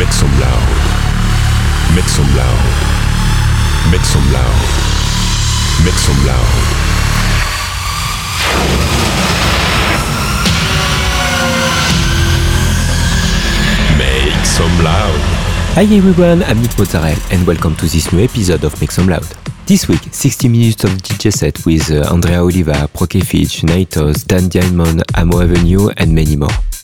Make some loud. Make some loud. Make some loud. Make some loud. Make some loud. Hi everyone, I'm Nick Mozzarella and welcome to this new episode of Make Some Loud. This week, 60 minutes of DJ set with uh, Andrea Oliva, Prokefich, Naitos, Dan Diamond, Amo Avenue and many more.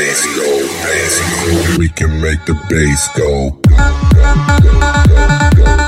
bass go, bass go. We can make the bass go. go, go, go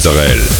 Mozzarella.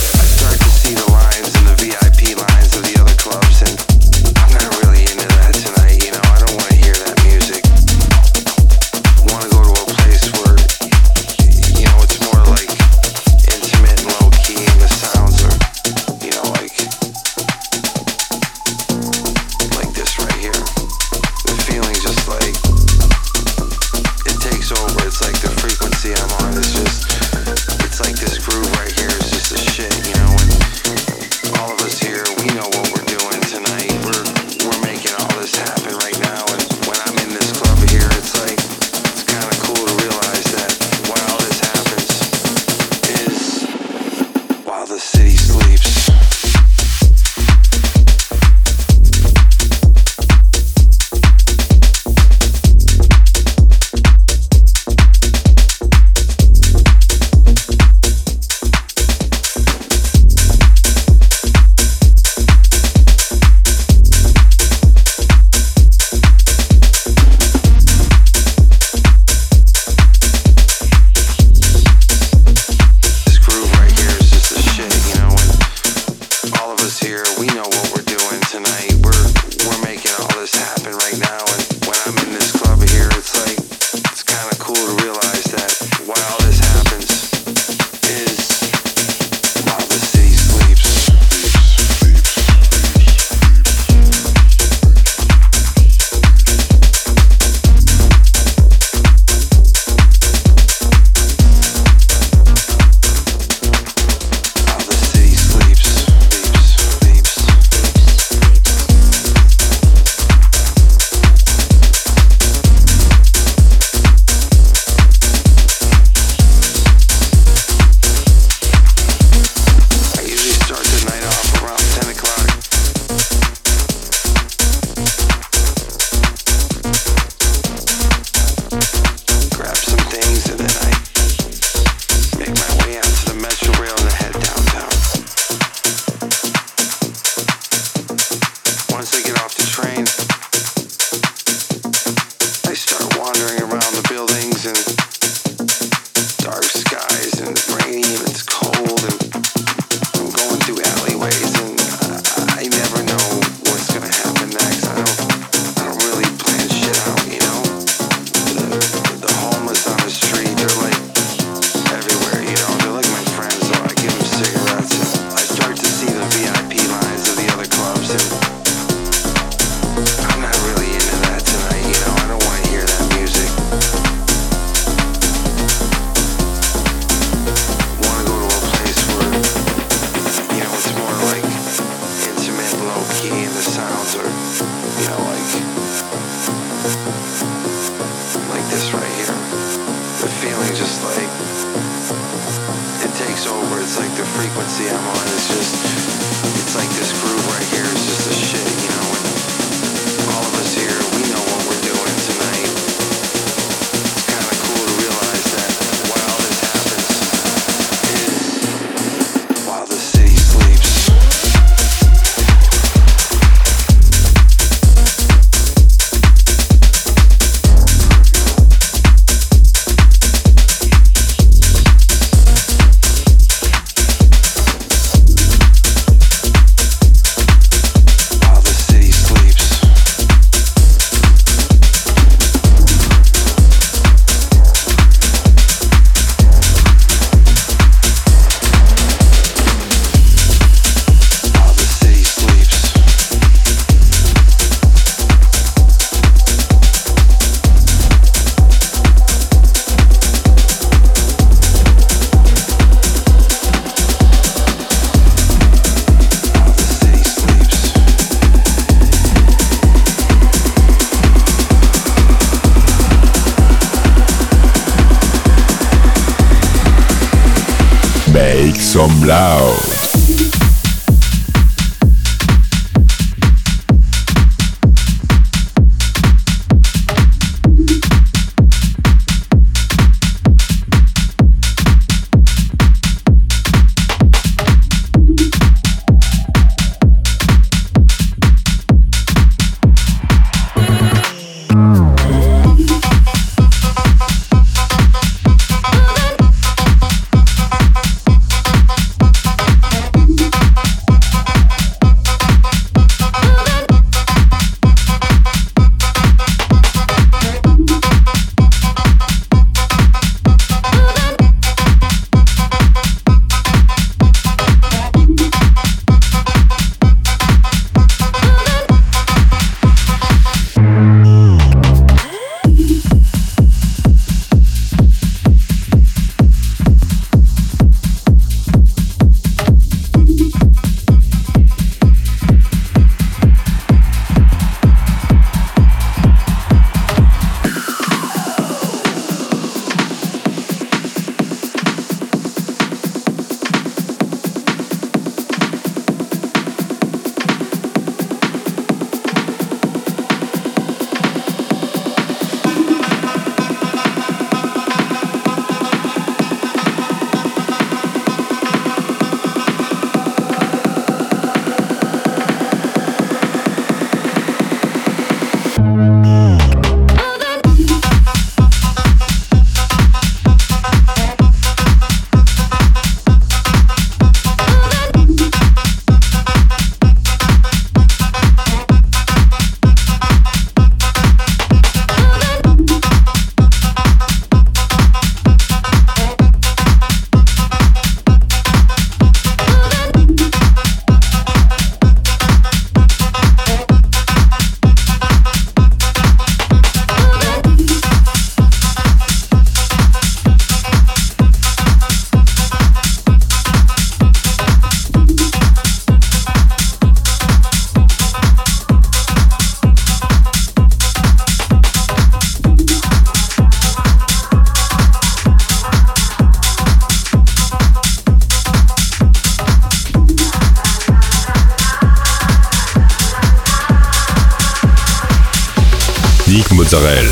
Mozzarella.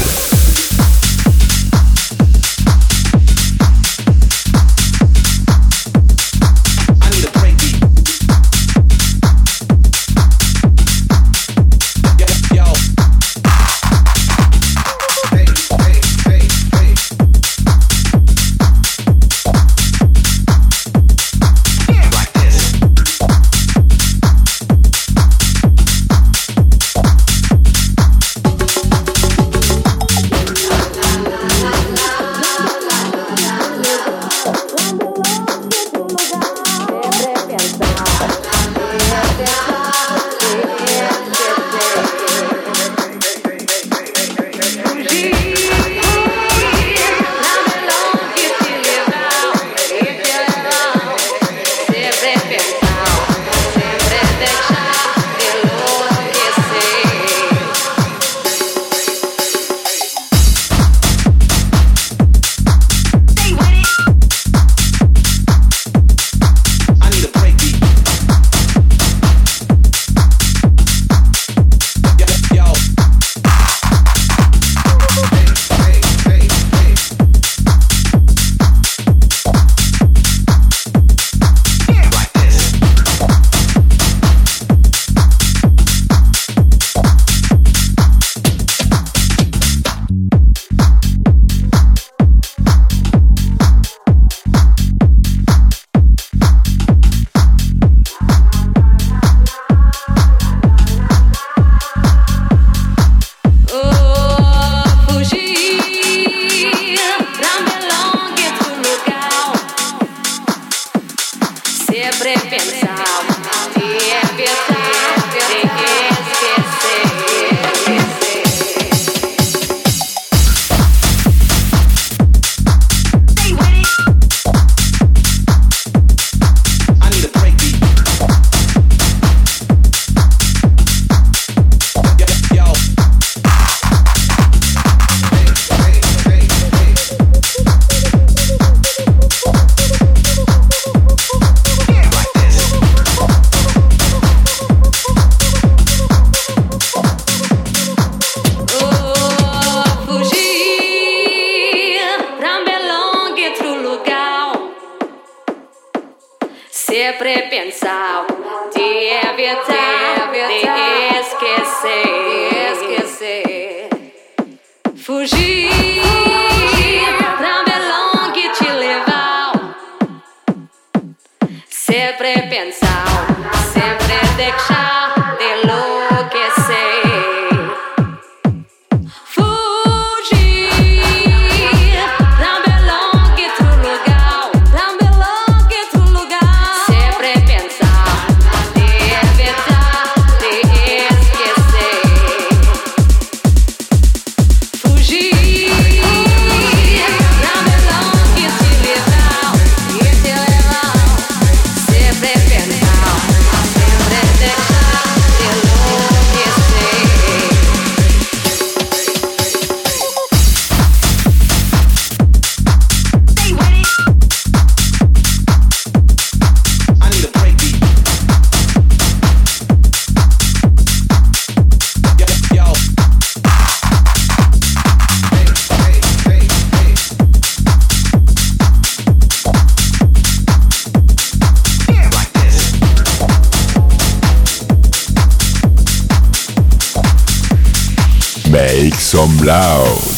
Make some loud.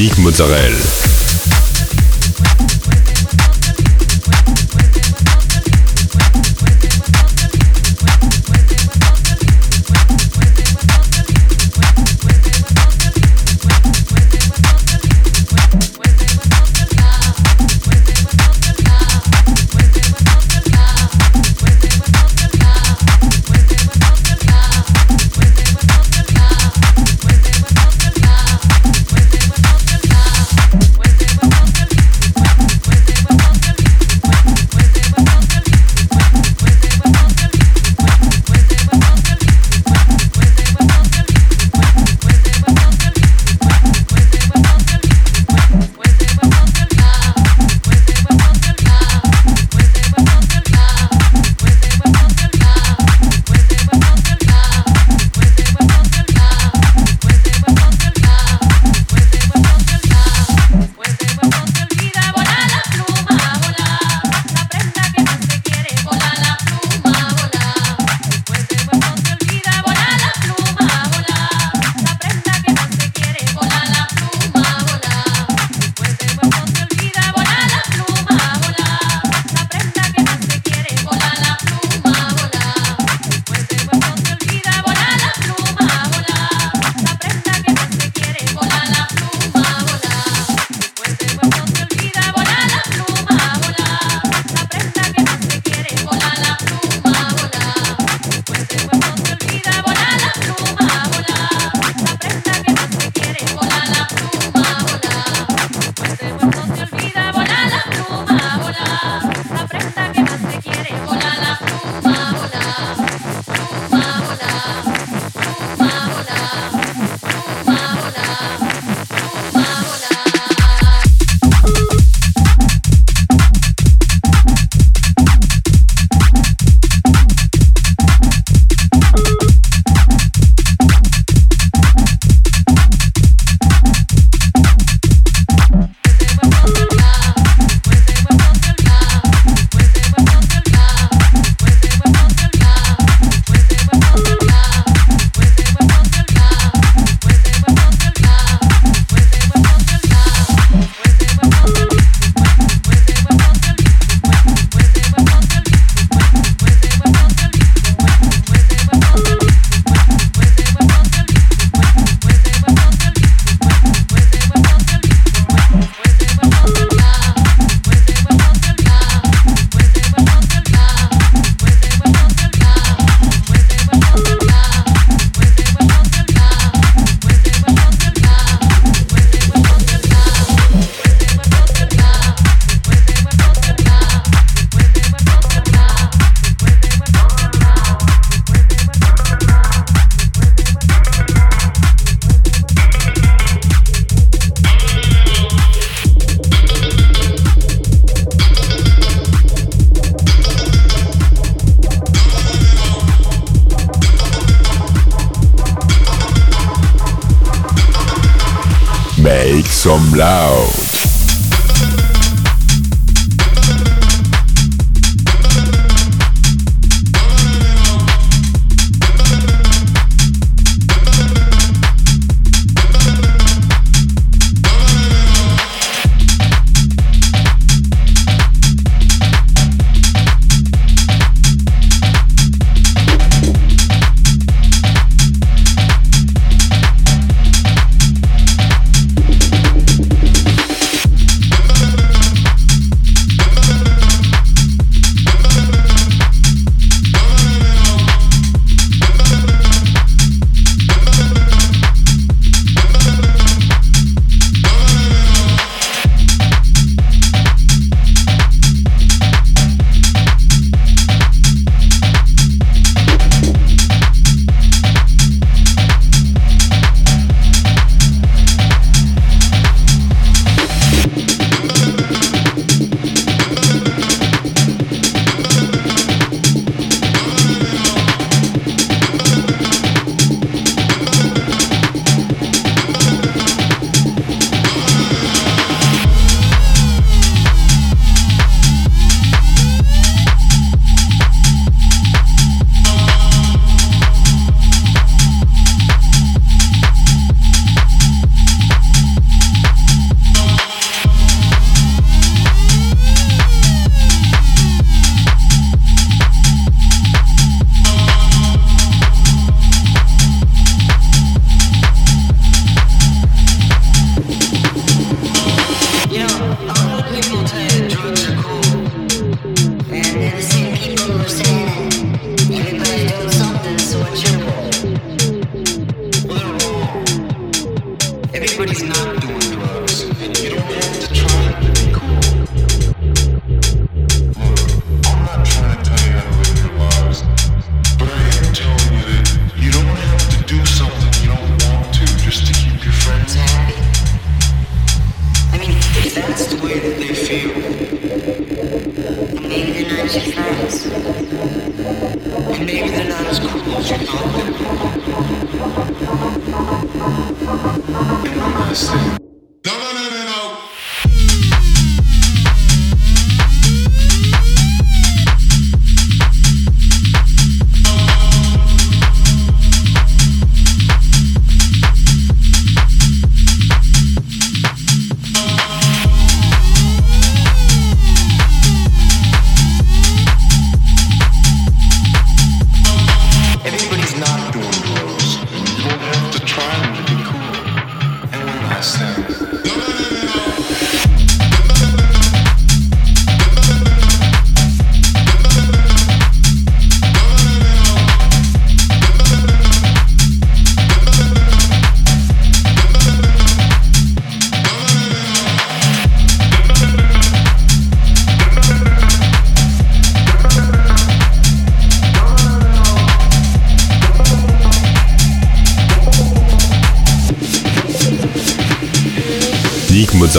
Sneak Mozzarella.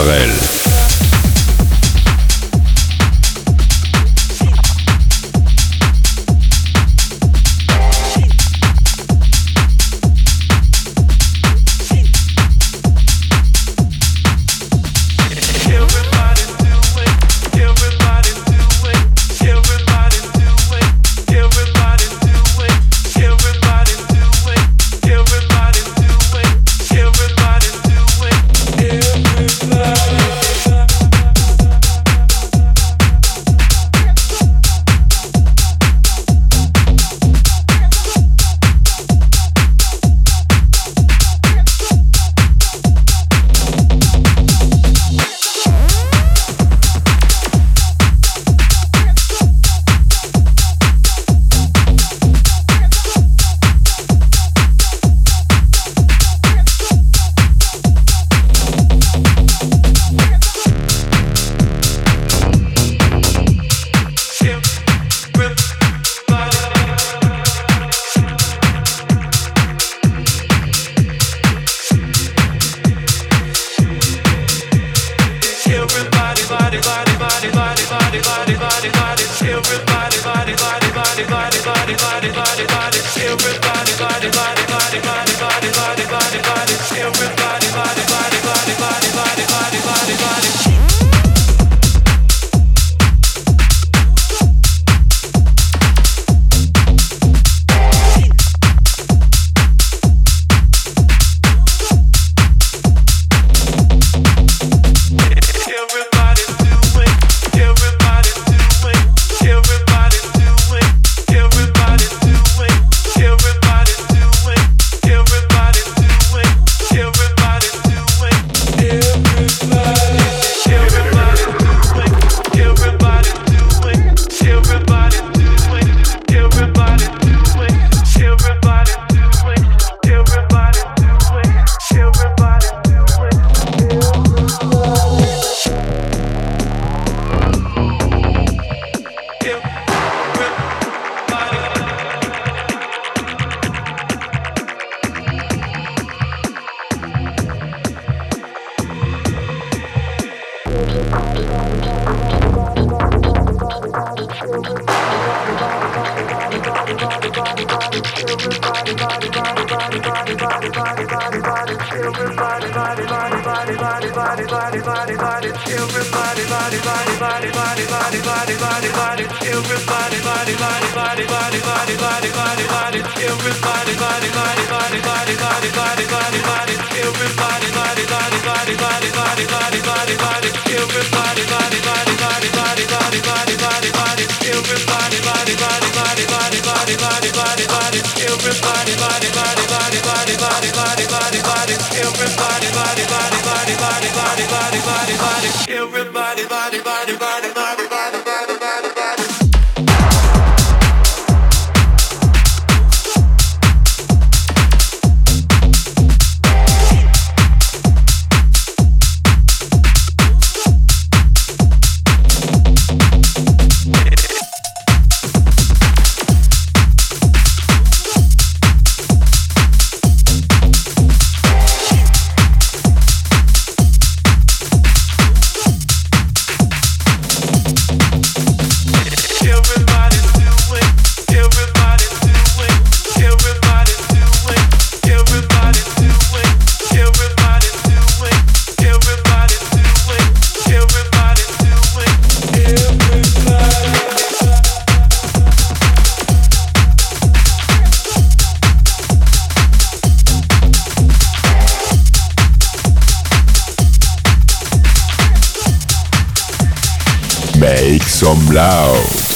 Mozzarella. everybody, body, body. Some loud.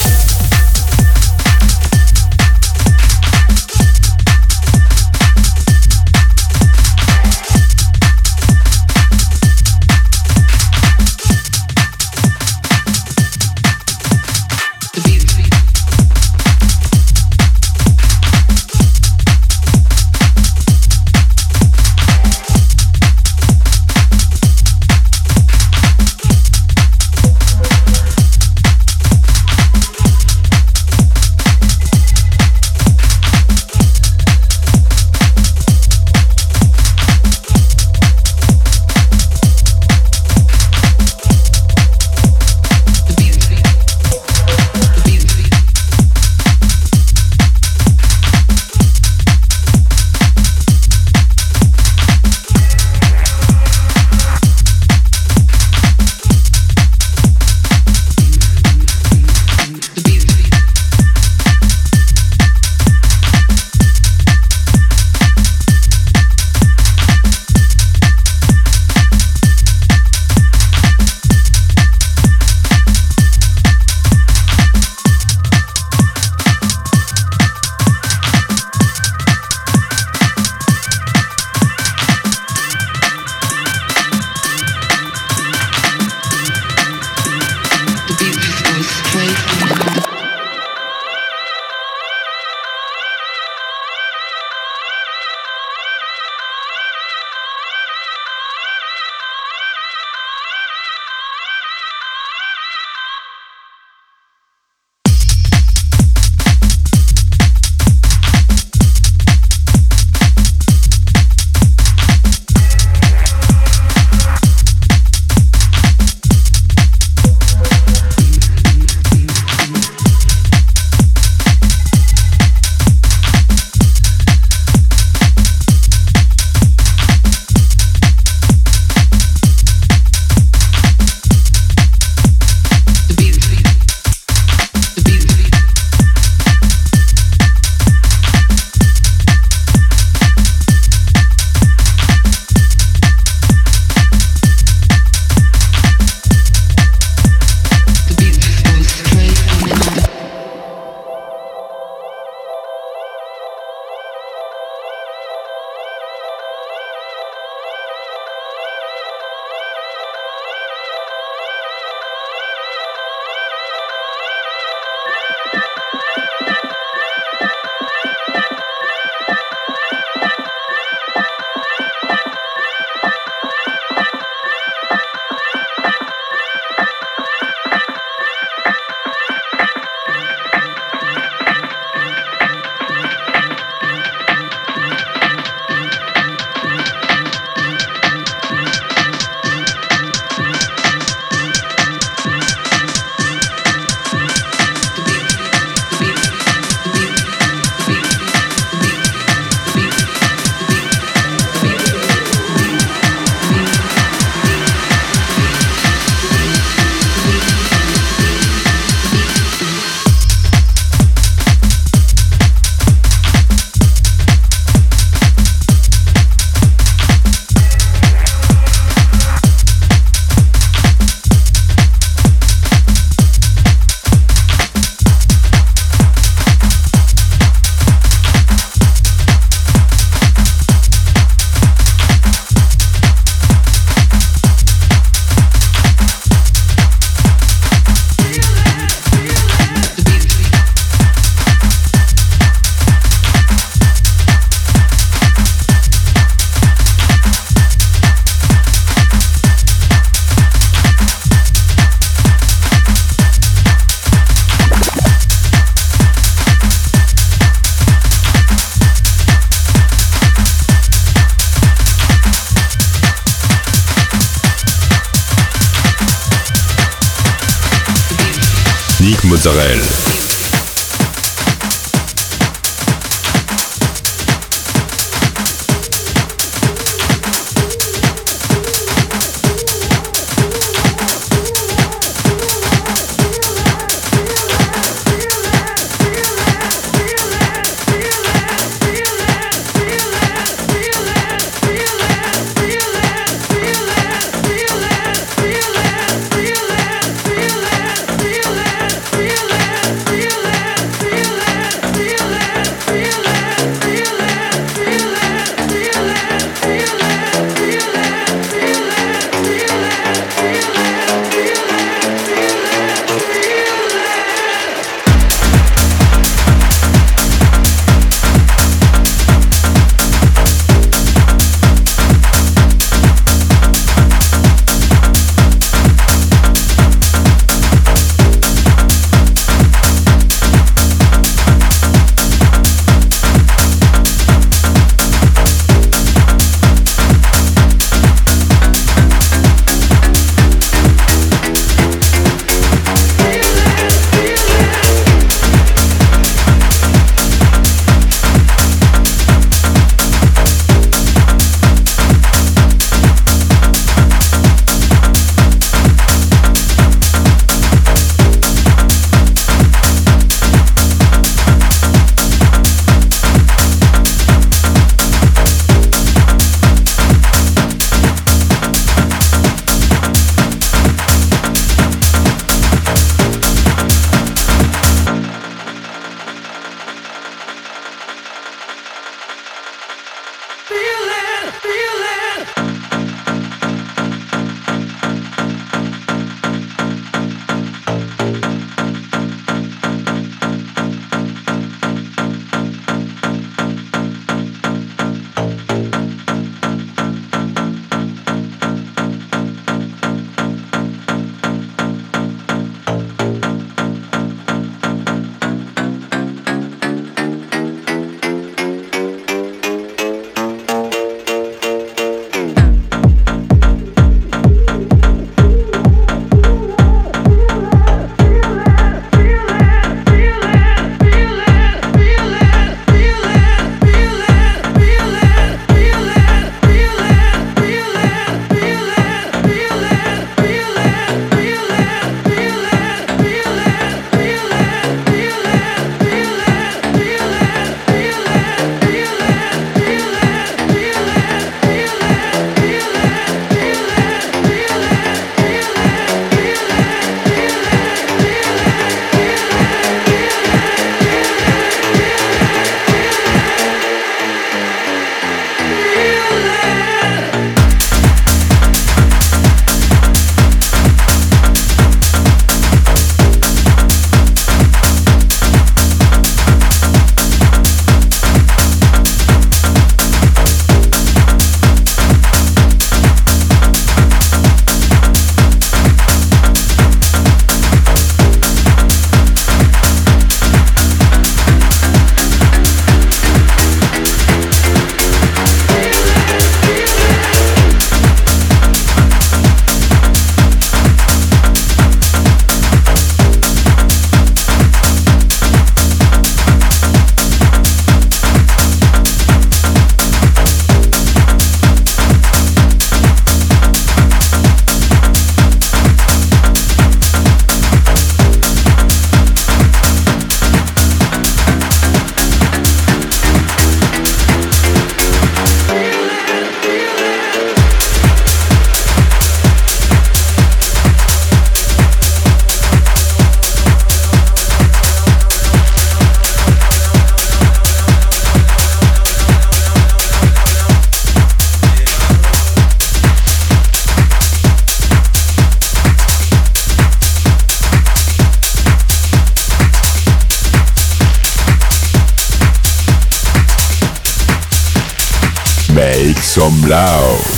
Make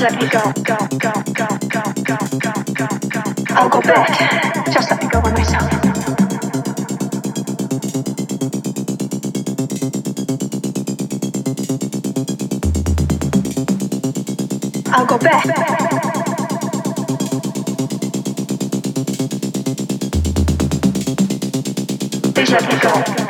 just let me go. I'll go back. Just let me go by myself. I'll go back. Please let me go.